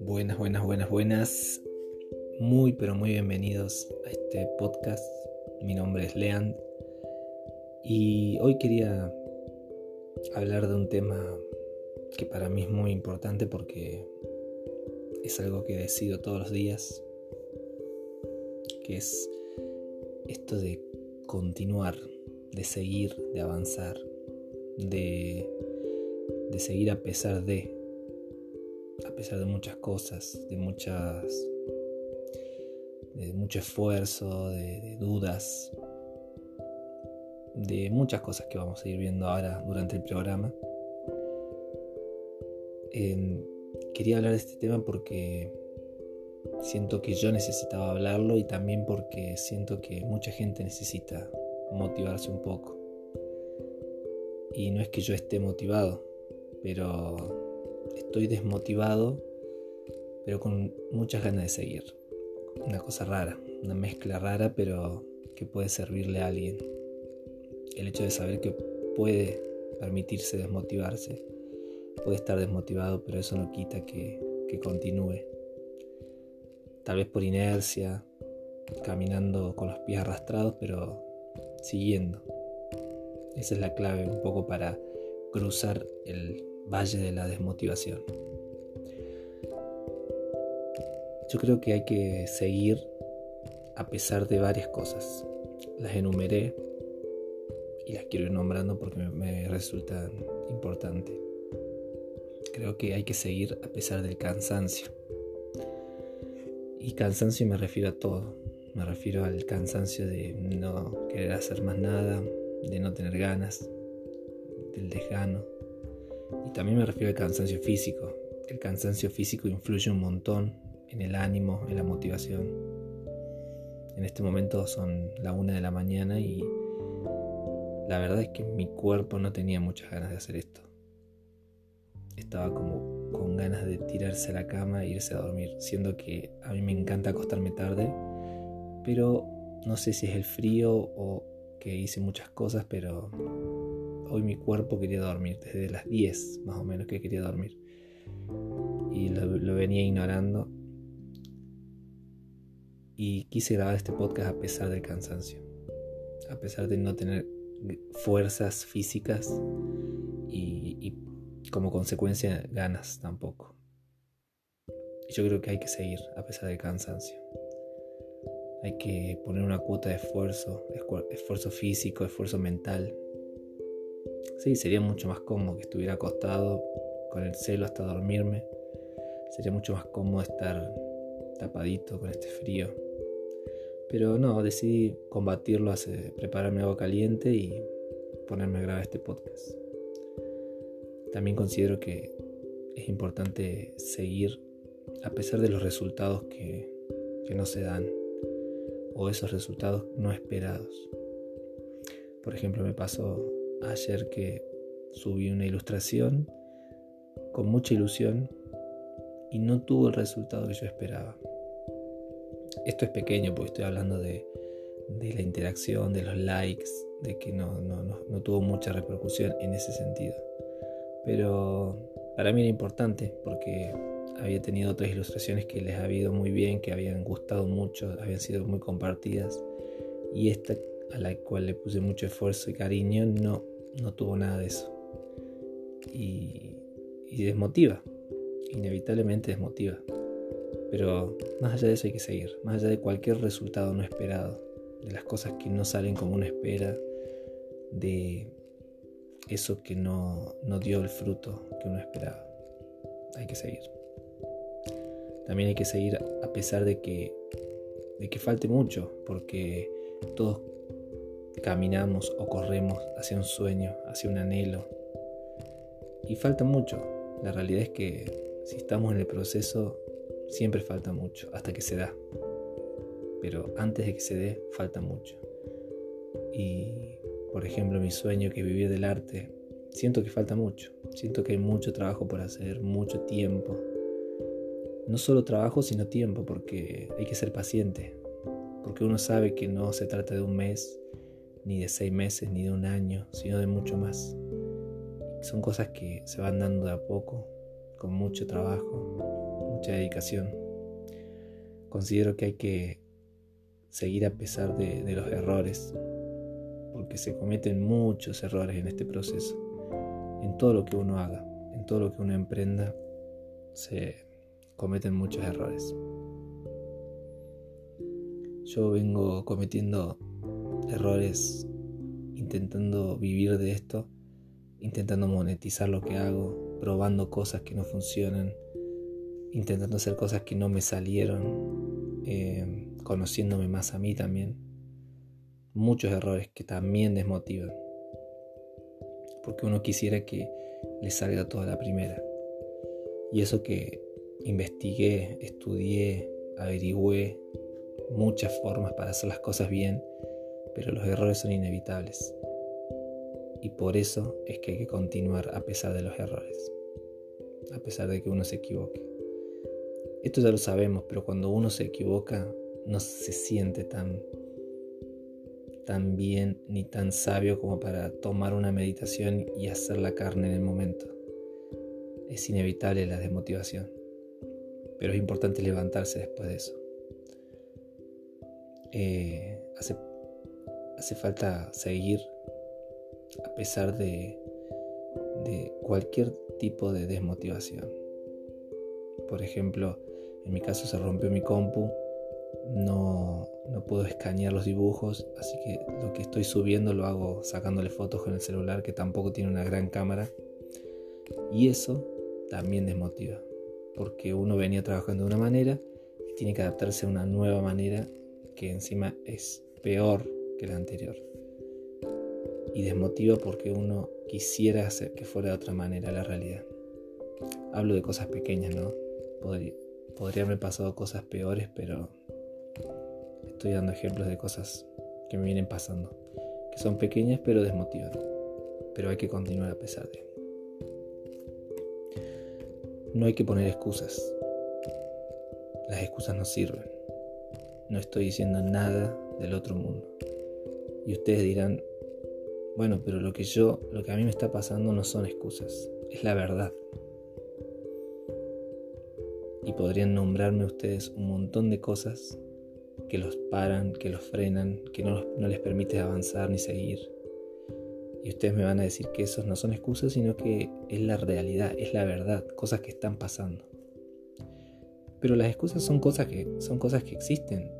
Buenas, buenas, buenas, buenas. Muy, pero muy bienvenidos a este podcast. Mi nombre es Leand y hoy quería hablar de un tema que para mí es muy importante porque es algo que decido todos los días, que es esto de continuar, de seguir, de avanzar, de, de seguir a pesar de, a pesar de muchas cosas, de muchas, de mucho esfuerzo, de, dudas, de muchas cosas que vamos a ir viendo ahora durante el programa. Em, quería hablar de este tema porque siento que yo necesitaba hablarlo y también porque siento que mucha gente necesita motivarse un poco. Y no es que yo esté motivado, pero estoy desmotivado, pero con muchas ganas de seguir. Una cosa rara, una mezcla rara, pero que puede servirle a alguien. El hecho de saber que puede permitirse desmotivarse, puede estar desmotivado, pero eso no quita que, que continúe tal vez por inercia, caminando con los pies arrastrados, pero siguiendo. Esa es la clave un poco para cruzar el valle de la desmotivación. Yo creo que hay que seguir a pesar de varias cosas. Las enumeré y las quiero ir nombrando porque me resultan importantes. Creo que hay que seguir a pesar del cansancio y cansancio me refiero a todo. Me refiero al cansancio de no querer hacer más nada, de no tener ganas, del desgano. Y también me refiero al cansancio físico. El cansancio físico influye un montón en el ánimo, en la motivación. En este momento son la una de la mañana y la verdad es que mi cuerpo no tenía muchas ganas de hacer esto. Estaba como con ganas de tirarse a la cama e irse a dormir, siendo que a mí me encanta acostarme tarde, pero no sé si es el frío o que hice muchas cosas, pero hoy mi cuerpo quería dormir, desde las 10 más o menos que quería dormir. Y lo, venía ignorando. Y quise grabar este podcast a pesar del cansancio, a pesar de no tener fuerzas físicas y, y como consecuencia ganas tampoco. Y yo creo que hay que seguir a pesar del cansancio. Hay que poner una cuota de esfuerzo, esfuerzo físico, esfuerzo mental. Sí, sería mucho más cómodo que estuviera acostado con el celo hasta dormirme. Sería mucho más cómodo estar tapadito con este frío. Pero no, decidí combatirlo, prepararme agua caliente y ponerme a grabar este podcast. También considero que es importante seguir a pesar de los resultados que, no se dan o esos resultados no esperados. Por ejemplo, me pasó ayer que subí una ilustración con mucha ilusión y no tuvo el resultado que yo esperaba. Esto es pequeño porque estoy hablando de, la interacción, de los likes, de que no, no tuvo mucha repercusión en ese sentido pero para mí era importante porque había tenido otras ilustraciones que les había ido muy bien, que habían gustado mucho, habían sido muy compartidas y esta a la cual le puse mucho esfuerzo y cariño no, no tuvo nada de eso. Y, y desmotiva, inevitablemente desmotiva. Pero más allá de eso hay que seguir, más allá de cualquier resultado no esperado, de las cosas que no salen como uno espera, de eso que no, dio el fruto que uno esperaba. Hay que seguir. También hay que seguir a pesar de que, de que falte mucho, porque todos caminamos o corremos hacia un sueño, hacia un anhelo. Y falta mucho. La realidad es que si estamos en el proceso, siempre falta mucho, hasta que se da. Pero antes de que se dé, falta mucho. Y por ejemplo, mi sueño que vivir del arte, siento que falta mucho. Siento que hay mucho trabajo por hacer, mucho tiempo. No solo trabajo, sino tiempo, porque hay que ser paciente. Porque uno sabe que no se trata de un mes, ni de seis meses, ni de un año, sino de mucho más. Son cosas que se van dando de a poco, con mucho trabajo, mucha dedicación. Considero que hay que seguir a pesar de, los errores, porque se cometen muchos errores en este proceso, en todo lo que uno haga, en todo lo que uno emprenda, se cometen muchos errores. Yo vengo cometiendo errores intentando vivir de esto, intentando monetizar lo que hago, probando cosas que no funcionan, intentando hacer cosas que no me salieron, eh, conociéndome más a mí también. Muchos errores que también desmotivan, porque uno quisiera que le salga toda la primera. Y eso que investigué, estudié, averigüé muchas formas para hacer las cosas bien, pero los errores son inevitables. Y por eso es que hay que continuar a pesar de los errores, a pesar de que uno se equivoque. Esto ya lo sabemos, pero cuando uno se equivoca no se siente tan, tan bien ni tan sabio como para tomar una meditación y hacer la carne en el momento. Es inevitable la desmotivación, pero es importante levantarse después de eso. Eh, hace, hace falta seguir a pesar de, de cualquier tipo de desmotivación. Por ejemplo, en mi caso se rompió mi compu, no, no puedo escanear los dibujos, así que lo que estoy subiendo lo hago sacándole fotos con el celular que tampoco tiene una gran cámara. Y eso también desmotiva, porque uno venía trabajando de una manera y tiene que adaptarse a una nueva manera que encima es peor que la anterior. Y desmotiva porque uno quisiera hacer que fuera de otra manera la realidad. Hablo de cosas pequeñas, ¿no? Podría, podría haberme pasado cosas peores, pero estoy dando ejemplos de cosas que me vienen pasando, que son pequeñas pero desmotivan. Pero hay que continuar a pesar de. No hay que poner excusas. Las excusas no sirven no estoy diciendo nada del otro mundo. Y ustedes dirán, bueno, pero lo que yo, lo que a mí me está pasando no son excusas, es la verdad. Y podrían nombrarme ustedes un montón de cosas que los paran, que los frenan, que no, no les permite avanzar ni seguir. Y ustedes me van a decir que esos no son excusas, sino que es la realidad, es la verdad, cosas que están pasando. Pero las excusas son cosas que, son cosas que existen,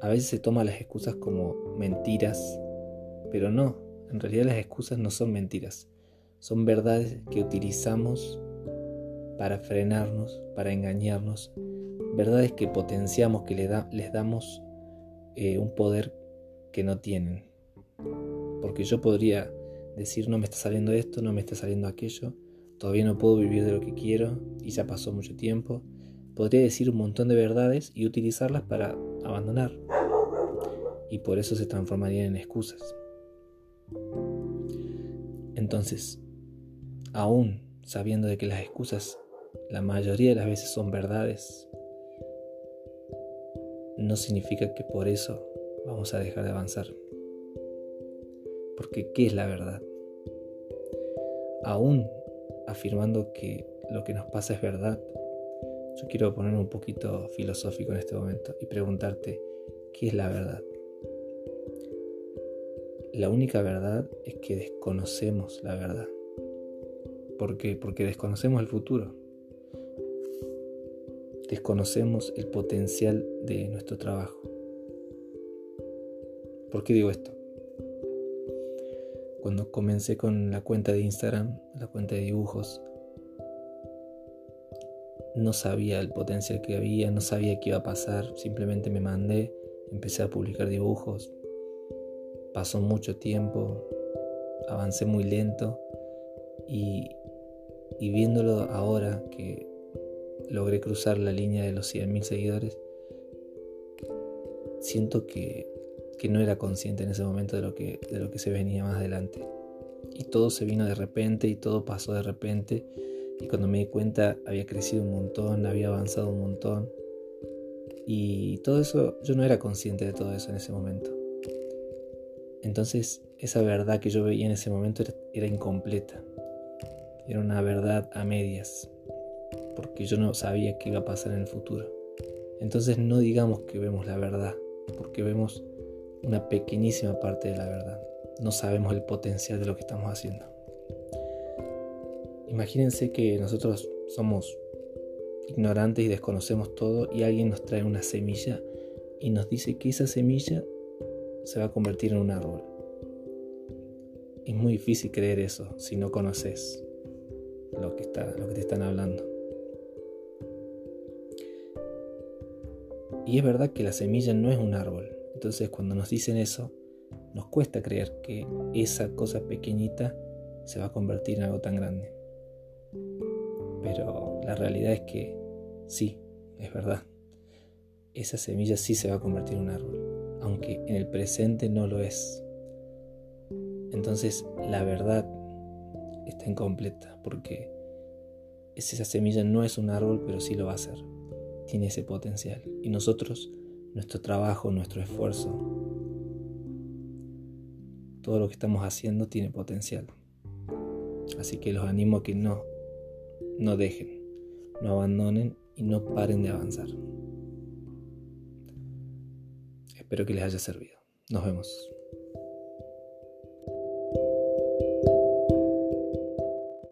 a veces se toman las excusas como mentiras, pero no, en realidad las excusas no son mentiras, son verdades que utilizamos para frenarnos, para engañarnos, verdades que potenciamos, que les damos eh, un poder que no tienen. Porque yo podría decir no me está saliendo esto, no me está saliendo aquello, todavía no puedo vivir de lo que quiero y ya pasó mucho tiempo. Podría decir un montón de verdades y utilizarlas para abandonar. Y por eso se transformarían en excusas. Entonces, aún sabiendo de que las excusas la mayoría de las veces son verdades, no significa que por eso vamos a dejar de avanzar. Porque ¿qué es la verdad? Aún afirmando que lo que nos pasa es verdad, yo quiero ponerme un poquito filosófico en este momento y preguntarte, ¿qué es la verdad? La única verdad es que desconocemos la verdad. ¿Por qué? Porque desconocemos el futuro. Desconocemos el potencial de nuestro trabajo. ¿Por qué digo esto? Cuando comencé con la cuenta de Instagram, la cuenta de dibujos, no sabía el potencial que había, no sabía qué iba a pasar, simplemente me mandé, empecé a publicar dibujos, pasó mucho tiempo, avancé muy lento y, viéndolo ahora que logré cruzar la línea de los 100.000 seguidores, siento que, que, no era consciente en ese momento de lo, que, de lo que se venía más adelante. Y todo se vino de repente y todo pasó de repente y cuando me di cuenta había crecido un montón, había avanzado un montón. Y todo eso, yo no era consciente de todo eso en ese momento. Entonces esa verdad que yo veía en ese momento era, incompleta. Era una verdad a medias, porque yo no sabía qué iba a pasar en el futuro. Entonces no digamos que vemos la verdad, porque vemos una pequeñísima parte de la verdad. No sabemos el potencial de lo que estamos haciendo. Imagínense que nosotros somos ignorantes y desconocemos todo y alguien nos trae una semilla y nos dice que esa semilla se va a convertir en un árbol. Es muy difícil creer eso si no conoces lo que, está, lo que te están hablando. Y es verdad que la semilla no es un árbol. Entonces cuando nos dicen eso, nos cuesta creer que esa cosa pequeñita se va a convertir en algo tan grande. Pero la realidad es que sí, es verdad. Esa semilla sí se va a convertir en un árbol, aunque en el presente no lo es. Entonces la verdad está incompleta porque esa semilla no es un árbol, pero sí lo va a ser. Tiene ese potencial. Y nosotros, nuestro trabajo, nuestro esfuerzo, todo lo que estamos haciendo tiene potencial. Así que los animo a que no, no dejen, no abandonen y no paren de avanzar. Espero que les haya servido. Nos vemos.